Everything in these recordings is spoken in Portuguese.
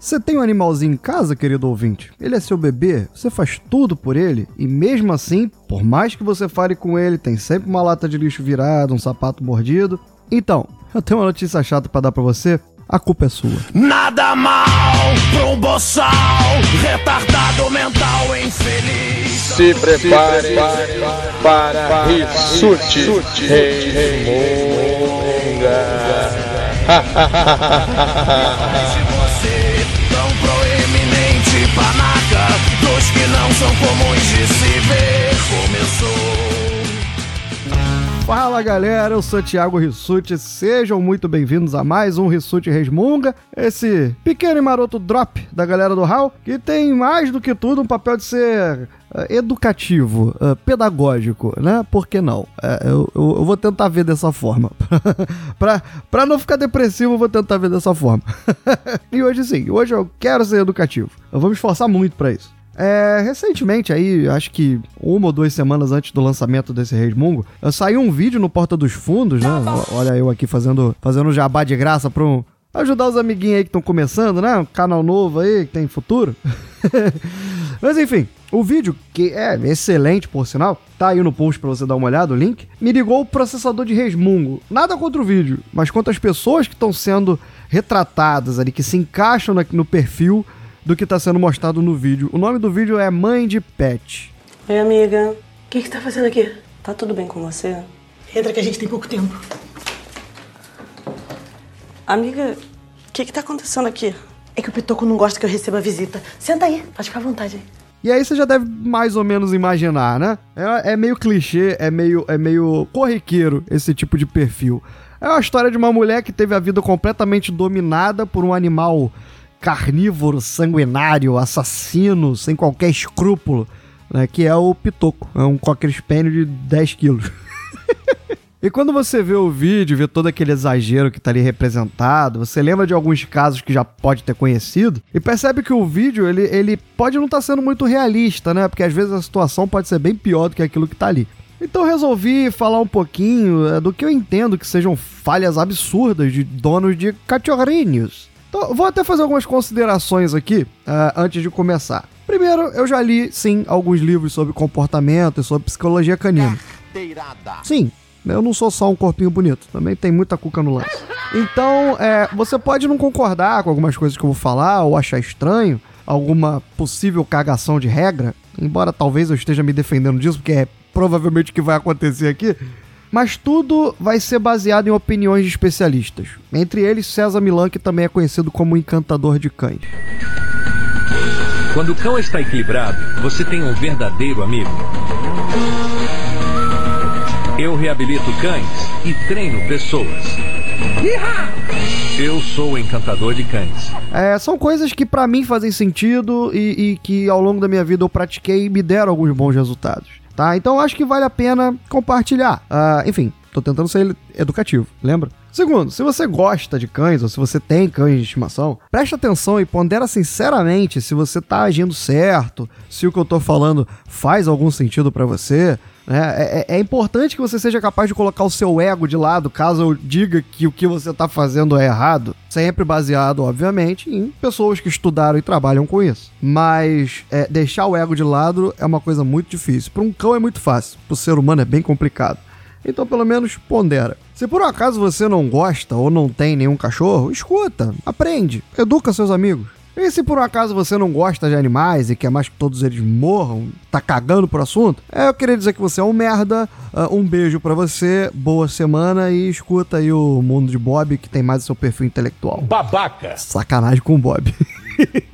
Você tem um animalzinho em casa, querido ouvinte? Ele é seu bebê, você faz tudo por ele e mesmo assim, por mais que você fale com ele, tem sempre uma lata de lixo virada, um sapato mordido. Então, eu tenho uma notícia chata para dar para você. A culpa é sua. Nada mal pra um boçal, retardado mental infeliz. Se prepare, para, para Rissuti Se Dos que não são comuns de se ver Começou Fala galera, eu sou Thiago Rissuti, sejam muito bem-vindos a mais um Rissuti Resmunga, esse pequeno e maroto drop da galera do HAL, que tem mais do que tudo um papel de ser uh, educativo, uh, pedagógico, né? Por que não? Uh, eu, eu, eu, vou tentar ver dessa forma. pra, pra não ficar depressivo, eu vou tentar ver dessa forma. e hoje sim, hoje eu quero ser educativo. Eu vou me esforçar muito para isso. É, recentemente, aí, acho que uma ou duas semanas antes do lançamento desse Resmungo, saiu um vídeo no Porta dos Fundos, né? Olha eu aqui fazendo, fazendo jabá de graça para um, ajudar os amiguinhos aí que estão começando, né? Um canal novo aí que tem futuro. Mas enfim, o vídeo, que é excelente por sinal, tá aí no post para você dar uma olhada, o link, me ligou o processador de resmungo. Nada contra o vídeo, mas contra as pessoas que estão sendo retratadas ali, que se encaixam no perfil do que está sendo mostrado no vídeo. O nome do vídeo é Mãe de Pet. Oi, amiga. O que, que você tá fazendo aqui? Tá tudo bem com você? Entra que a gente tem pouco tempo. Amiga, o que, que tá acontecendo aqui? É que o Pitoco não gosta que eu receba visita. Senta aí, pode ficar à vontade aí. E aí você já deve mais ou menos imaginar, né? É, é, meio clichê, é meio, é meio corriqueiro esse tipo de perfil. É uma história de uma mulher que teve a vida completamente dominada por um animal carnívoro, sanguinário, assassino, sem qualquer escrúpulo, né, que é o Pitoco. É um cocker spaniel de 10 quilos. e quando você vê o vídeo, vê todo aquele exagero que está ali representado, você lembra de alguns casos que já pode ter conhecido e percebe que o vídeo ele, ele pode não estar tá sendo muito realista, né? Porque às vezes a situação pode ser bem pior do que aquilo que está ali. Então resolvi falar um pouquinho é, do que eu entendo que sejam falhas absurdas de donos de cachorrinhos então, vou até fazer algumas considerações aqui uh, antes de começar. Primeiro, eu já li, sim, alguns livros sobre comportamento e sobre psicologia canina. Sim, eu não sou só um corpinho bonito, também tem muita cuca no lance. Então, é, você pode não concordar com algumas coisas que eu vou falar ou achar estranho, alguma possível cagação de regra, embora talvez eu esteja me defendendo disso, porque é provavelmente o que vai acontecer aqui. Mas tudo vai ser baseado em opiniões de especialistas. Entre eles, César Milan, que também é conhecido como encantador de cães. Quando o cão está equilibrado, você tem um verdadeiro amigo. Eu reabilito cães e treino pessoas. Eu sou o encantador de cães. É, são coisas que para mim fazem sentido e, e que ao longo da minha vida eu pratiquei e me deram alguns bons resultados tá? Então acho que vale a pena compartilhar. Uh, enfim, tô tentando ser educativo, lembra? Segundo, se você gosta de cães ou se você tem cães de estimação, preste atenção e pondera sinceramente se você tá agindo certo, se o que eu tô falando faz algum sentido para você. Né? É, é, é, importante que você seja capaz de colocar o seu ego de lado caso eu diga que o que você tá fazendo é errado. Sempre baseado, obviamente, em pessoas que estudaram e trabalham com isso. Mas é, deixar o ego de lado é uma coisa muito difícil. Para um cão é muito fácil, para o ser humano é bem complicado. Então, pelo menos, pondera. Se por um acaso você não gosta ou não tem nenhum cachorro, escuta, aprende, educa seus amigos. E se por um acaso você não gosta de animais e quer mais que todos eles morram, tá cagando pro assunto, é, eu queria dizer que você é um merda. Uh, um beijo para você, boa semana e escuta aí o Mundo de Bob, que tem mais o seu perfil intelectual. Babaca! Sacanagem com o Bob.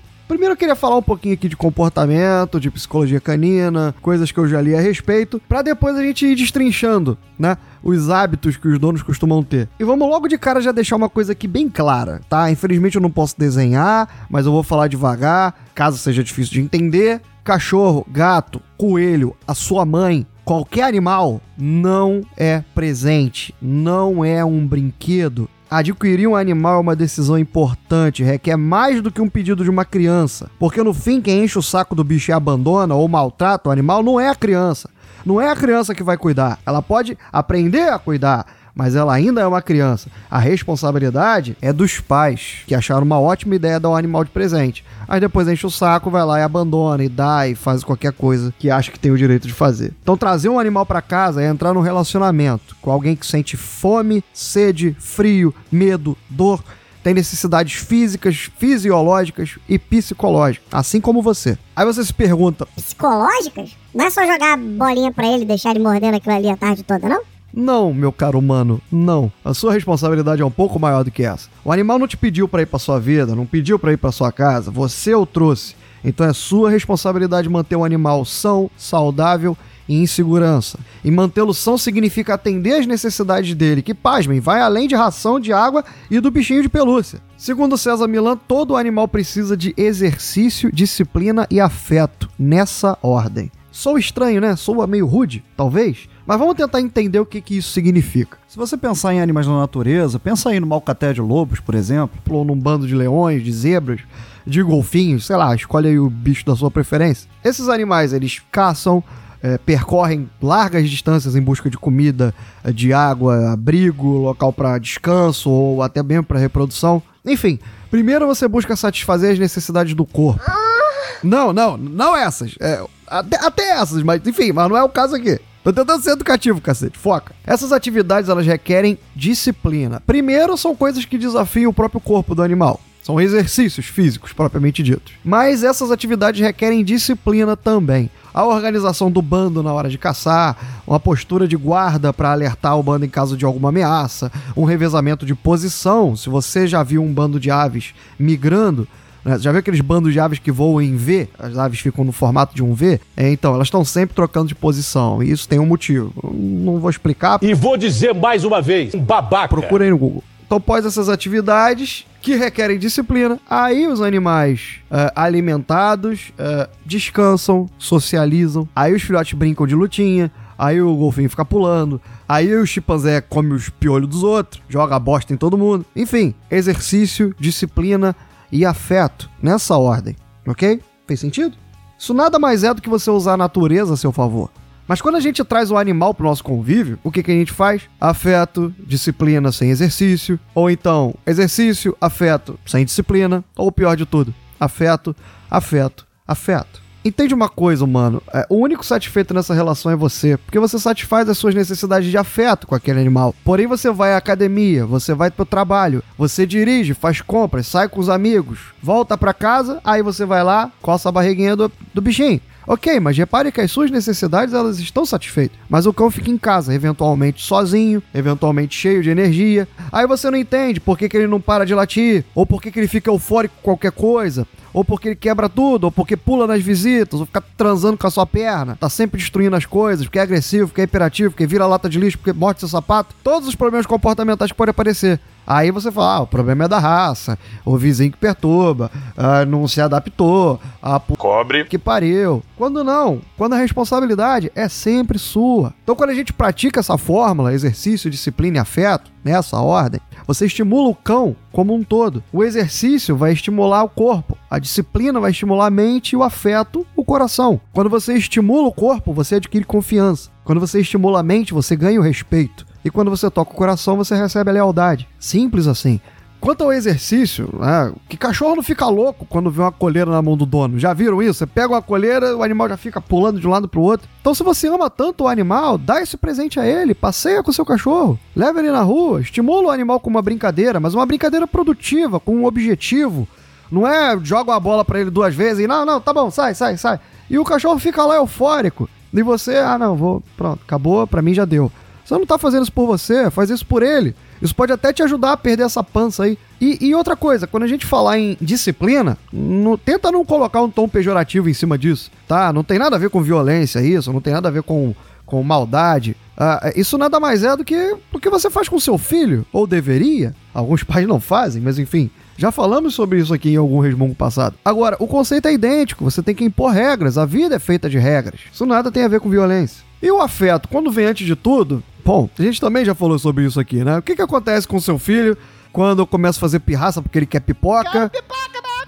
Primeiro eu queria falar um pouquinho aqui de comportamento, de psicologia canina, coisas que eu já li a respeito, para depois a gente ir destrinchando, né? Os hábitos que os donos costumam ter. E vamos logo de cara já deixar uma coisa aqui bem clara, tá? Infelizmente eu não posso desenhar, mas eu vou falar devagar, caso seja difícil de entender. Cachorro, gato, coelho, a sua mãe, qualquer animal não é presente, não é um brinquedo, Adquirir um animal é uma decisão importante, requer mais do que um pedido de uma criança. Porque no fim, quem enche o saco do bicho e abandona ou maltrata o animal não é a criança. Não é a criança que vai cuidar. Ela pode aprender a cuidar, mas ela ainda é uma criança. A responsabilidade é dos pais, que acharam uma ótima ideia dar o animal de presente. Aí depois enche o saco, vai lá e abandona, e dá, e faz qualquer coisa que acha que tem o direito de fazer. Então trazer um animal para casa é entrar num relacionamento com alguém que sente fome, sede, frio, medo, dor tem necessidades físicas, fisiológicas e psicológicas, assim como você. Aí você se pergunta: Psicológicas? Não é só jogar bolinha pra ele e deixar ele mordendo aquilo ali a tarde toda, não? Não, meu caro humano, não. A sua responsabilidade é um pouco maior do que essa. O animal não te pediu pra ir pra sua vida, não pediu pra ir pra sua casa, você o trouxe. Então é sua responsabilidade manter o animal são, saudável e em segurança. E mantê-lo são significa atender às necessidades dele, que, pasmem, vai além de ração, de água e do bichinho de pelúcia. Segundo César Milan, todo animal precisa de exercício, disciplina e afeto, nessa ordem. Sou estranho, né? Sou meio rude, talvez? Mas vamos tentar entender o que, que isso significa. Se você pensar em animais na natureza, pensa aí no malcaté de lobos, por exemplo, ou num bando de leões, de zebras, de golfinhos, sei lá, escolhe aí o bicho da sua preferência. Esses animais, eles caçam, é, percorrem largas distâncias em busca de comida, é, de água, abrigo, local para descanso ou até mesmo para reprodução. Enfim, primeiro você busca satisfazer as necessidades do corpo. Não, não, não essas. É, até, até essas, mas enfim, mas não é o caso aqui. Tô tentando ser educativo, cacete. Foca. Essas atividades, elas requerem disciplina. Primeiro, são coisas que desafiam o próprio corpo do animal. São exercícios físicos, propriamente ditos. Mas essas atividades requerem disciplina também. A organização do bando na hora de caçar, uma postura de guarda para alertar o bando em caso de alguma ameaça, um revezamento de posição. Se você já viu um bando de aves migrando, né, já viu aqueles bandos de aves que voam em V? As aves ficam no formato de um V? É, então, elas estão sempre trocando de posição. E isso tem um motivo. Eu Não vou explicar. E vou dizer mais uma vez, um babaca. Procura aí no Google. Então, após essas atividades que requerem disciplina, aí os animais eh, alimentados eh, descansam, socializam, aí os filhotes brincam de lutinha, aí o golfinho fica pulando, aí o chimpanzé come os piolhos dos outros, joga bosta em todo mundo. Enfim, exercício, disciplina e afeto nessa ordem, ok? Fez sentido? Isso nada mais é do que você usar a natureza a seu favor. Mas quando a gente traz o animal pro nosso convívio, o que, que a gente faz? Afeto, disciplina sem exercício. Ou então, exercício, afeto sem disciplina. Ou pior de tudo, afeto, afeto, afeto. Entende uma coisa, mano? É, o único satisfeito nessa relação é você, porque você satisfaz as suas necessidades de afeto com aquele animal. Porém, você vai à academia, você vai pro trabalho, você dirige, faz compras, sai com os amigos, volta pra casa, aí você vai lá, coça a barriguinha do, do bichinho. Ok, mas repare que as suas necessidades elas estão satisfeitas. Mas o cão fica em casa, eventualmente sozinho, eventualmente cheio de energia. Aí você não entende por que, que ele não para de latir, ou por que, que ele fica eufórico com qualquer coisa, ou porque ele quebra tudo, ou porque pula nas visitas, ou fica transando com a sua perna, tá sempre destruindo as coisas, porque é agressivo, porque é hiperativo, porque vira lata de lixo, porque morde seu sapato. Todos os problemas comportamentais que podem aparecer. Aí você fala, ah, o problema é da raça, o vizinho que perturba, ah, não se adaptou, a p... Cobre. que pariu. Quando não, quando a responsabilidade é sempre sua. Então quando a gente pratica essa fórmula, exercício, disciplina e afeto, nessa ordem, você estimula o cão como um todo. O exercício vai estimular o corpo, a disciplina vai estimular a mente e o afeto, o coração. Quando você estimula o corpo, você adquire confiança. Quando você estimula a mente, você ganha o respeito. E quando você toca o coração, você recebe a lealdade. Simples assim. Quanto ao exercício, né, que cachorro não fica louco quando vê uma coleira na mão do dono. Já viram isso? Você pega uma coleira, o animal já fica pulando de um lado pro outro. Então, se você ama tanto o animal, dá esse presente a ele, passeia com o seu cachorro, leva ele na rua, estimula o animal com uma brincadeira, mas uma brincadeira produtiva, com um objetivo. Não é joga uma bola pra ele duas vezes e não, não, tá bom, sai, sai, sai. E o cachorro fica lá eufórico. E você, ah, não, vou, pronto, acabou, pra mim já deu. Você não tá fazendo isso por você, faz isso por ele. Isso pode até te ajudar a perder essa pança aí. E, e outra coisa, quando a gente falar em disciplina, não- tenta não colocar um tom pejorativo em cima disso, tá? Não tem nada a ver com violência isso, não tem nada a ver com, com maldade. Ah, isso nada mais é do que o que você faz com seu filho, ou deveria. Alguns pais não fazem, mas enfim. Já falamos sobre isso aqui em algum resmungo passado. Agora, o conceito é idêntico, você tem que impor regras, a vida é feita de regras. Isso nada tem a ver com violência. E o afeto, quando vem antes de tudo, bom, a gente também já falou sobre isso aqui, né? O que, que acontece com seu filho quando começa a fazer pirraça porque ele quer pipoca?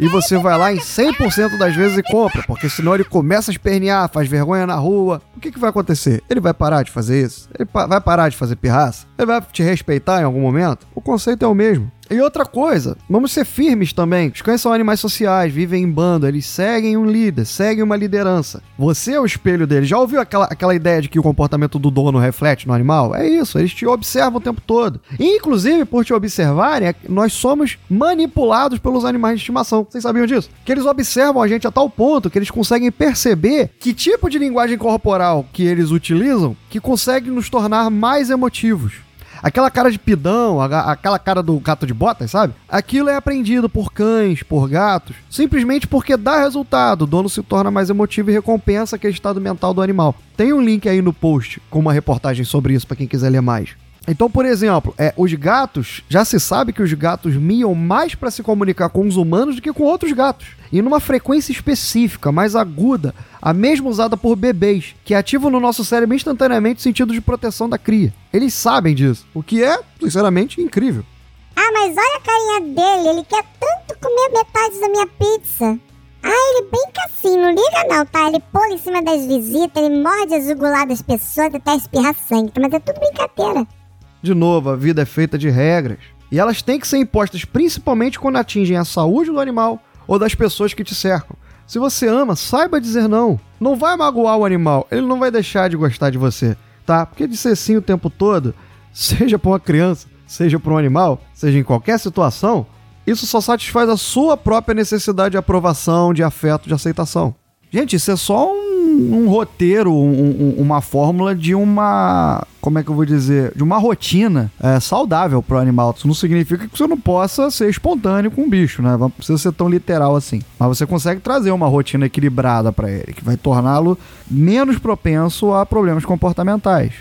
e você vai lá em 100% das vezes e compra, porque senão ele começa a espernear, faz vergonha na rua. O que, que vai acontecer? Ele vai parar de fazer isso? Ele pa- vai parar de fazer pirraça? Ele vai te respeitar em algum momento? O conceito é o mesmo. E outra coisa, vamos ser firmes também. Os cães são animais sociais, vivem em bando, eles seguem um líder, seguem uma liderança. Você é o espelho deles. Já ouviu aquela, aquela ideia de que o comportamento do dono reflete no animal? É isso, eles te observam o tempo todo. E, inclusive, por te observarem, é nós somos manipulados pelos animais de estimação. Vocês sabiam disso? Que eles observam a gente a tal ponto que eles conseguem perceber que tipo de linguagem corporal que eles utilizam que consegue nos tornar mais emotivos. Aquela cara de pidão, aquela cara do gato de botas, sabe? Aquilo é aprendido por cães, por gatos, simplesmente porque dá resultado. O dono se torna mais emotivo e recompensa aquele estado mental do animal. Tem um link aí no post com uma reportagem sobre isso para quem quiser ler mais. Então, por exemplo, é, os gatos, já se sabe que os gatos miam mais para se comunicar com os humanos do que com outros gatos. E numa frequência específica, mais aguda, a mesma usada por bebês, que ativam no nosso cérebro instantaneamente o sentido de proteção da cria. Eles sabem disso, o que é, sinceramente, incrível. Ah, mas olha a carinha dele, ele quer tanto comer metade da minha pizza. Ah, ele brinca assim, não liga não, tá? Ele pula em cima das visitas, ele morde a jugular das pessoas até espirrar sangue, mas é tudo brincadeira. De novo, a vida é feita de regras. E elas têm que ser impostas principalmente quando atingem a saúde do animal ou das pessoas que te cercam. Se você ama, saiba dizer não. Não vai magoar o animal, ele não vai deixar de gostar de você, tá? Porque dizer sim o tempo todo, seja para uma criança, seja para um animal, seja em qualquer situação, isso só satisfaz a sua própria necessidade de aprovação, de afeto, de aceitação. Gente, isso é só um, roteiro, um- um- uma fórmula de uma. Como é que eu vou dizer? De uma rotina é, saudável pro animal. Isso não significa que você não possa ser espontâneo com o bicho, né? Não precisa ser tão literal assim. Mas você consegue trazer uma rotina equilibrada para ele, que vai torná-lo menos propenso a problemas comportamentais.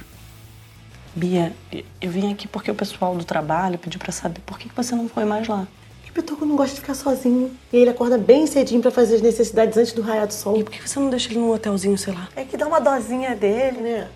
Bia, eu vim aqui porque o pessoal do trabalho pediu pra saber por que você não foi mais lá. O Pitoco não gosta de ficar sozinho. E ele acorda bem cedinho pra fazer as necessidades antes do raiar do sol. E por que você não deixa ele num hotelzinho, sei lá? É que dá uma dosinha dele, né?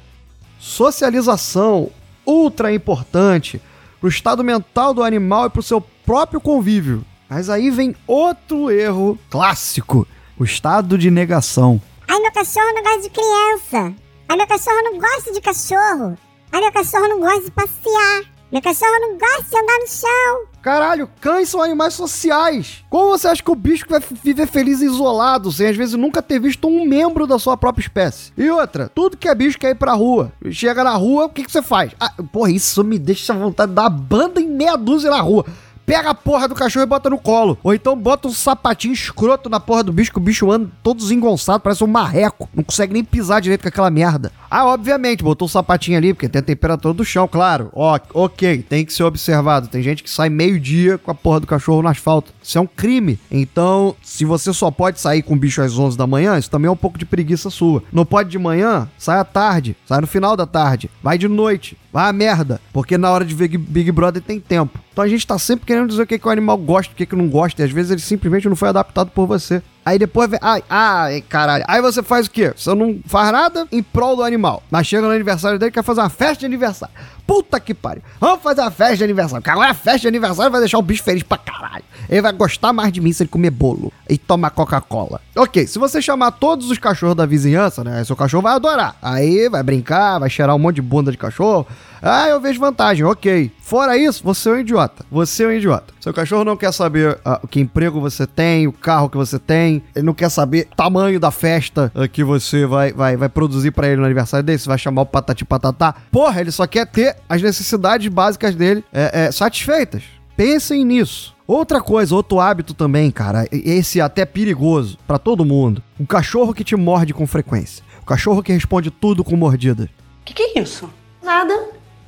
Socialização, ultra importante pro estado mental do animal e pro seu próprio convívio. Mas aí vem outro erro clássico: o estado de negação. Ai, meu cachorro não gosta de criança. Ai, meu cachorro não gosta de cachorro. Ai, meu cachorro não gosta de passear. Meu cachorro não gosta de andar no chão. Caralho, cães são animais sociais. Como você acha que o bicho vai viver feliz isolado, sem às vezes nunca ter visto um membro da sua própria espécie? E outra, tudo que é bicho quer ir pra rua. Chega na rua, o que, que você faz? Ah, porra, isso me deixa à vontade de dar banda em meia dúzia na rua. Pega a porra do cachorro e bota no colo. Ou então bota um sapatinho escroto na porra do bicho, que o bicho anda todo desengonçado, parece um marreco. Não consegue nem pisar direito com aquela merda. Ah, obviamente, botou o sapatinho ali, porque tem a temperatura do chão, claro. Ó, ok, tem que ser observado. Tem gente que sai meio-dia com a porra do cachorro no asfalto. Isso é um crime. Então, se você só pode sair com o bicho às 11 da manhã, isso também é um pouco de preguiça sua. Não pode de manhã, sai à tarde, sai no final da tarde, vai de noite, vai a merda, porque na hora de ver Big Brother tem tempo. Então a gente tá sempre querendo dizer o que, que o animal gosta, o que, que não gosta, e às vezes ele simplesmente não foi adaptado por você. Aí depois vem. Ai, ai, caralho. Aí você faz o quê? Você não faz nada em prol do animal. Mas chega no aniversário dele quer fazer uma festa de aniversário. Puta que pariu. Vamos fazer uma festa de aniversário. Porque agora a festa de aniversário vai deixar o bicho feliz pra caralho. Ele vai gostar mais de mim se ele comer bolo e tomar Coca-Cola. Ok, se você chamar todos os cachorros da vizinhança, né? Seu cachorro vai adorar. Aí vai brincar, vai cheirar um monte de bunda de cachorro. Ah, eu vejo vantagem, ok. Fora isso, você é um idiota. Você é um idiota. Seu cachorro não quer saber ah, que emprego você tem, o carro que você tem. Ele não quer saber o tamanho da festa ah, que você vai, vai, vai produzir pra ele no aniversário dele. Você vai chamar o patati patatá. Porra, ele só quer ter as necessidades básicas dele é, é, satisfeitas. Pensem nisso. Outra coisa, outro hábito também, cara, esse é até perigoso pra todo mundo. O cachorro que te morde com frequência. O cachorro que responde tudo com mordida. Que que é isso? Nada.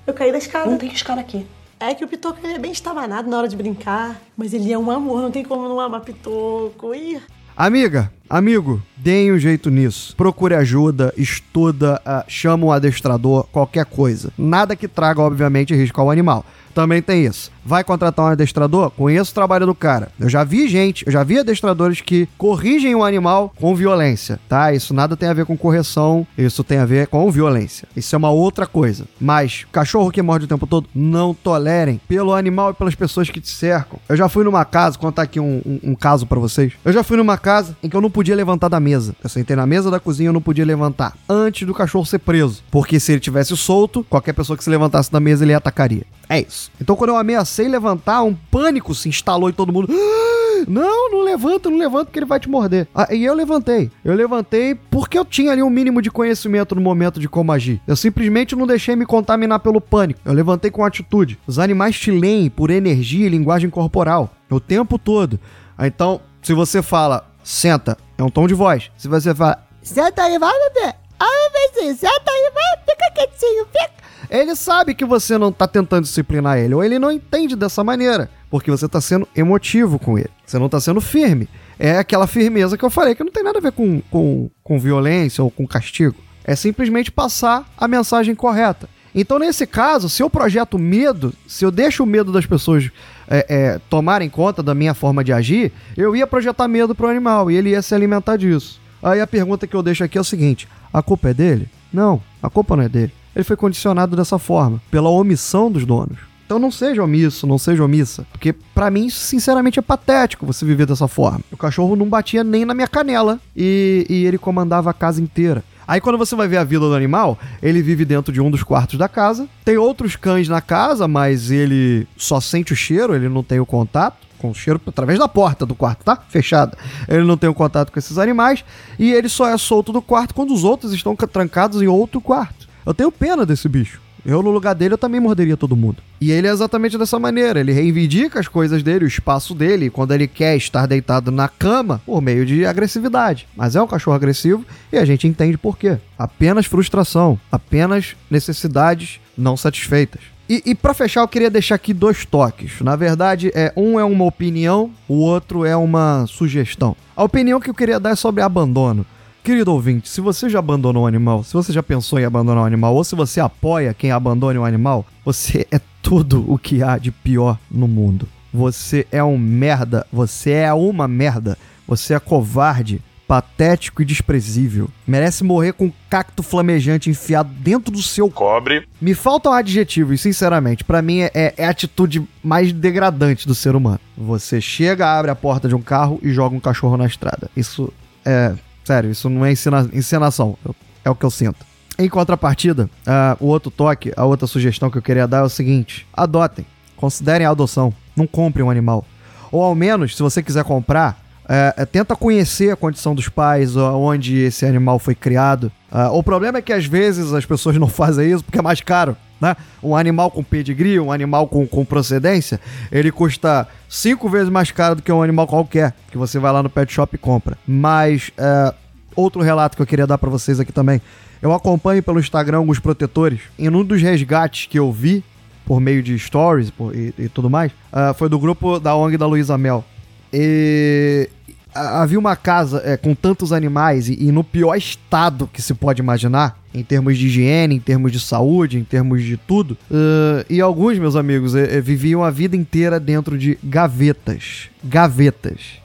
Eu caí da escada. Não tem escada aqui. É que o Pitoco ele é bem estabanado na hora de brincar. Mas ele é um amor, não tem como não amar Pitoco. Ih. Amiga, amigo, deem um jeito nisso. Procure ajuda, estuda, ah, chama um adestrador, qualquer coisa. Nada que traga, obviamente, risco ao animal. Também tem isso. Vai contratar um adestrador? Conheço o trabalho do cara. Eu já vi gente, eu já vi adestradores que corrigem o animal com violência, tá? Isso nada tem a ver com correção, isso tem a ver com violência. Isso é uma outra coisa. Mas cachorro que morde o tempo todo, não tolerem pelo animal e pelas pessoas que te cercam. Eu já fui numa casa, contar aqui um, um, um caso pra vocês. Eu já fui numa casa em que eu não podia levantar da mesa. Eu sentei na mesa da cozinha, eu não podia levantar antes do cachorro ser preso. Porque se ele tivesse solto, qualquer pessoa que se levantasse da mesa, ele atacaria. É isso. Então quando eu ameacei levantar, um pânico se instalou em todo mundo. "Ah, Não, não levanta, não levanta que ele vai te morder. Ah, e eu levantei. Eu levantei porque eu tinha ali um mínimo de conhecimento no momento de como agir. Eu simplesmente não deixei me contaminar pelo pânico. Eu levantei com atitude. Os animais te leem por energia e linguagem corporal o tempo todo. Ah, Então, se você fala, senta, é um tom de voz. Se você fala, senta aí, vai, bebê. Ai, bebezinho, senta aí, vai, fica quietinho, fica. Ele sabe que você não tá tentando disciplinar ele, ou ele não entende dessa maneira, porque você tá sendo emotivo com ele. Você não tá sendo firme. É aquela firmeza que eu falei, que não tem nada a ver com, com, com violência ou com castigo. É simplesmente passar a mensagem correta. Então, nesse caso, se eu projeto medo, se eu deixo o medo das pessoas é, é, tomarem conta da minha forma de agir, eu ia projetar medo pro animal e ele ia se alimentar disso. Aí a pergunta que eu deixo aqui é o seguinte: a culpa é dele? Não, a culpa não é dele. Ele foi condicionado dessa forma, pela omissão dos donos. Então não seja omisso, não seja omissa. Porque pra mim, sinceramente, é patético você viver dessa forma. O cachorro não batia nem na minha canela e, e ele comandava a casa inteira. Aí quando você vai ver a vida do animal, ele vive dentro de um dos quartos da casa. Tem outros cães na casa, mas ele só sente o cheiro, ele não tem o contato com o cheiro através da porta do quarto, tá? Fechada. Ele não tem o contato com esses animais e ele só é solto do quarto quando os outros estão ca- trancados em outro quarto. Eu tenho pena desse bicho. Eu, no lugar dele, eu também morderia todo mundo. E ele é exatamente dessa maneira. Ele reivindica as coisas dele, o espaço dele, quando ele quer estar deitado na cama, por meio de agressividade. Mas é um cachorro agressivo e a gente entende por quê. Apenas frustração, apenas necessidades não satisfeitas. E, e para fechar, eu queria deixar aqui dois toques. Na verdade, é um é uma opinião, o outro é uma sugestão. A opinião que eu queria dar é sobre abandono. Querido ouvinte, se você já abandonou um animal, se você já pensou em abandonar um animal, ou se você apoia quem abandone um animal, você é tudo o que há de pior no mundo. Você é um merda, você é uma merda, você é covarde, patético e desprezível. Merece morrer com um cacto flamejante enfiado dentro do seu Cobre. me faltam adjetivos, sinceramente. Pra mim é, é- é a atitude mais degradante do ser humano. Você chega, abre a porta de um carro e joga um cachorro na estrada. Isso é. Sério, isso não é ensena- encenação. É o que eu sinto. Em contrapartida, ah, o outro toque, a outra sugestão que eu queria dar é o seguinte: adotem. Considerem a adoção. Não comprem um animal. Ou ao menos, se você quiser comprar, é, é, tenta conhecer a condição dos pais, onde esse animal foi criado. Ah, o problema é que às vezes as pessoas não fazem isso porque é mais caro. Né? Um animal com pedigree, um animal com, com procedência, ele custa cinco vezes mais caro do que um animal qualquer, que você vai lá no pet shop e compra. Mas, é, outro relato que eu queria dar pra vocês aqui também. Eu acompanho pelo Instagram alguns protetores. Em um dos resgates que eu vi, por meio de stories por- e, e tudo mais, ah, foi do grupo da ONG da Luísa Mel. E havia uma casa é, com tantos animais e, e no pior estado que se pode imaginar, em termos de higiene, em termos de saúde, em termos de tudo. Ah, e alguns, meus amigos, eh, eh, viviam a vida inteira dentro de gavetas. Gavetas.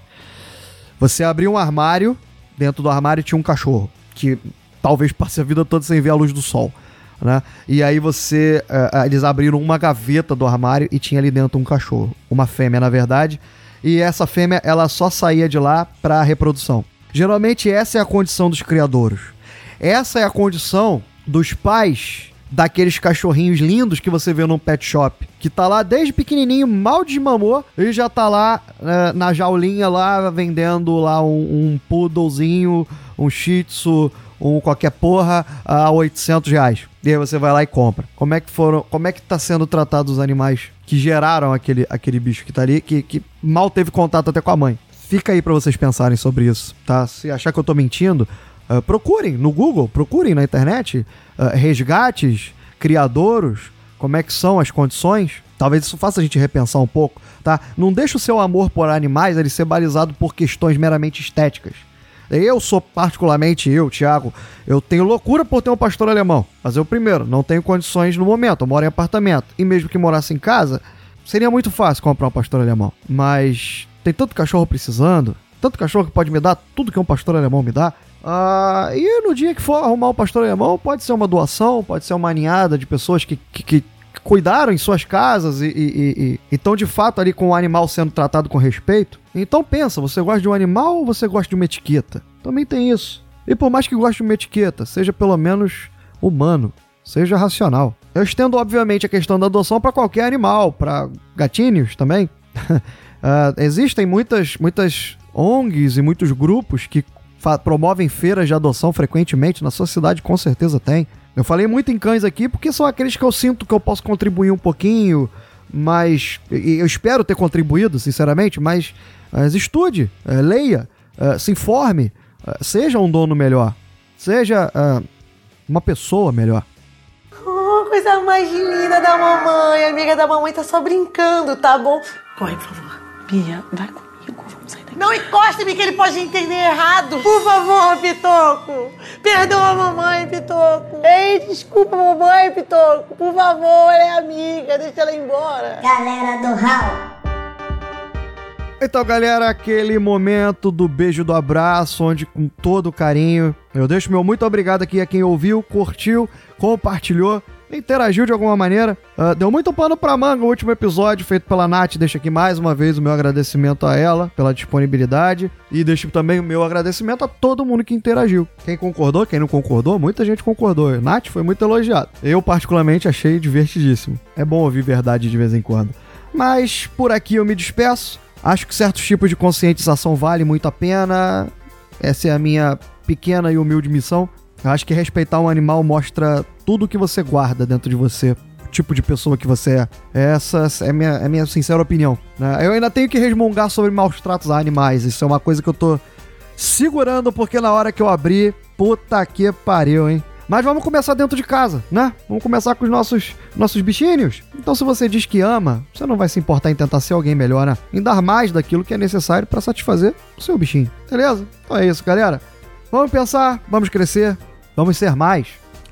Você abria um armário, dentro do armário tinha um cachorro, que talvez passe a vida toda sem ver a luz do sol. Né? E aí você. eh, eles abriram uma gaveta do armário e tinha ali dentro um cachorro. Uma fêmea, na verdade. E essa fêmea, ela só saía de lá para reprodução. Geralmente essa é a condição dos criadouros. Essa é a condição dos pais daqueles cachorrinhos lindos que você vê num pet shop. Que tá lá desde pequenininho, mal desmamou, e já tá lá eh, na jaulinha lá, vendendo lá um, um poodlezinho, um shih tzu, um qualquer porra a 800 reais. E aí você vai lá e compra. Como é que foram, como é que tá sendo tratado os animais que geraram aquele, aquele bicho que tá ali, que, que mal teve contato até com a mãe? Fica aí pra vocês pensarem sobre isso, tá? Se achar que eu tô mentindo, ah, procurem no Google, procurem na internet ah, resgates, criadouros, como é que são as condições. Talvez isso faça a gente repensar um pouco, tá? Não deixa o seu amor por animais ele ser balizado por questões meramente estéticas. Eu sou particularmente, eu, Thiago, eu tenho loucura por ter um pastor alemão. Mas eu, primeiro, não tenho condições no momento, eu moro em apartamento. E mesmo que morasse em casa, seria muito fácil comprar um pastor alemão. Mas tem tanto cachorro precisando, tanto cachorro que pode me dar tudo que um pastor alemão me dá. Ah, e no dia que for arrumar um pastor alemão, pode ser uma doação, pode ser uma ninhada de pessoas que, que, que cuidaram em suas casas e estão de fato ali com o animal sendo tratado com respeito. Então pensa, você gosta de um animal ou você gosta de uma etiqueta? Também tem isso. E por mais que goste de uma etiqueta, seja pelo menos humano, seja racional. Eu estendo, obviamente, a questão da adoção para qualquer animal, para gatinhos também. Uh, existem muitas, muitas ONGs e muitos grupos que promovem feiras de adoção frequentemente. Na sua cidade, com certeza tem. Eu falei muito em cães aqui porque são aqueles que eu sinto que eu posso contribuir um pouquinho, mas. Eu espero ter contribuído, sinceramente, mas, mas estude, uh, leia, uh, se informe, seja um dono melhor, seja uma pessoa melhor. Oh, coisa mais linda da mamãe. Amiga da mamãe tá só brincando, tá bom? Corre, por favor. Bia, vai daqui. Não encoste-me que ele pode entender errado. Por favor, Pitoco. Perdoa a mamãe, Pitoco. Ei, desculpa, mamãe, Pitoco. Por favor, ela é amiga, deixa ela embora. Galera do Hall. Então, galera, aquele momento do beijo do abraço, onde com todo carinho eu deixo meu muito obrigado aqui a quem ouviu, curtiu, compartilhou, interagiu de alguma maneira. Uh, deu muito pano pra manga o último episódio feito pela Nath. Deixo aqui mais uma vez o meu agradecimento a ela pela disponibilidade. E deixo também o meu agradecimento a todo mundo que interagiu. Quem concordou, quem não concordou, muita gente concordou. Nath foi muito elogiado. Eu, particularmente, achei divertidíssimo. É bom ouvir verdade de vez em quando. Mas por aqui eu me despeço. Acho que certos tipos de conscientização vale muito a pena. Essa é a minha pequena e humilde missão. Eu acho que respeitar um animal mostra tudo que você guarda dentro de você, o tipo de pessoa que você é. Essa é minha, é minha sincera opinião. Né? Eu ainda tenho que resmungar sobre maus tratos a animais. Isso é uma coisa que eu tô segurando porque na hora que eu abrir, puta que pariu, hein? Mas vamos começar dentro de casa, né? Vamos começar com os nossos, nossos bichinhos. Então, se você diz que ama, você não vai se importar em tentar ser alguém melhor, né? Em dar mais daquilo que é necessário para satisfazer o seu bichinho. Beleza? Então é isso, galera. Vamos pensar, vamos crescer, vamos ser mais.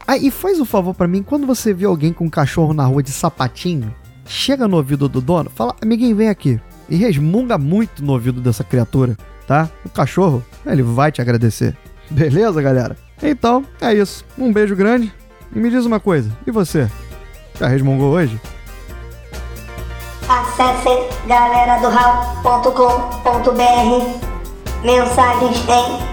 Ah, e faz um favor para mim, quando você vê alguém com um cachorro na rua de sapatinho, chega no ouvido do dono, fala, amiguinho, vem aqui. E resmunga muito no ouvido dessa criatura, tá? O cachorro, ele vai te agradecer. Beleza, galera? Então, é isso. Um beijo grande. E me diz uma coisa, e você? Já resmungou hoje? Acesse galeradoral.com.br Mensagens em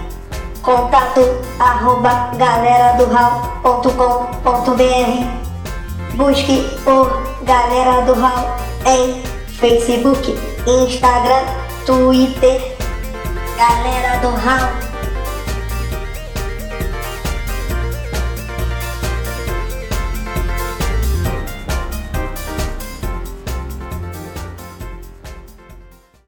contato arroba galeradoral.com.br Busque por Galera do Hall em Facebook, Instagram, Twitter. Galera do Hall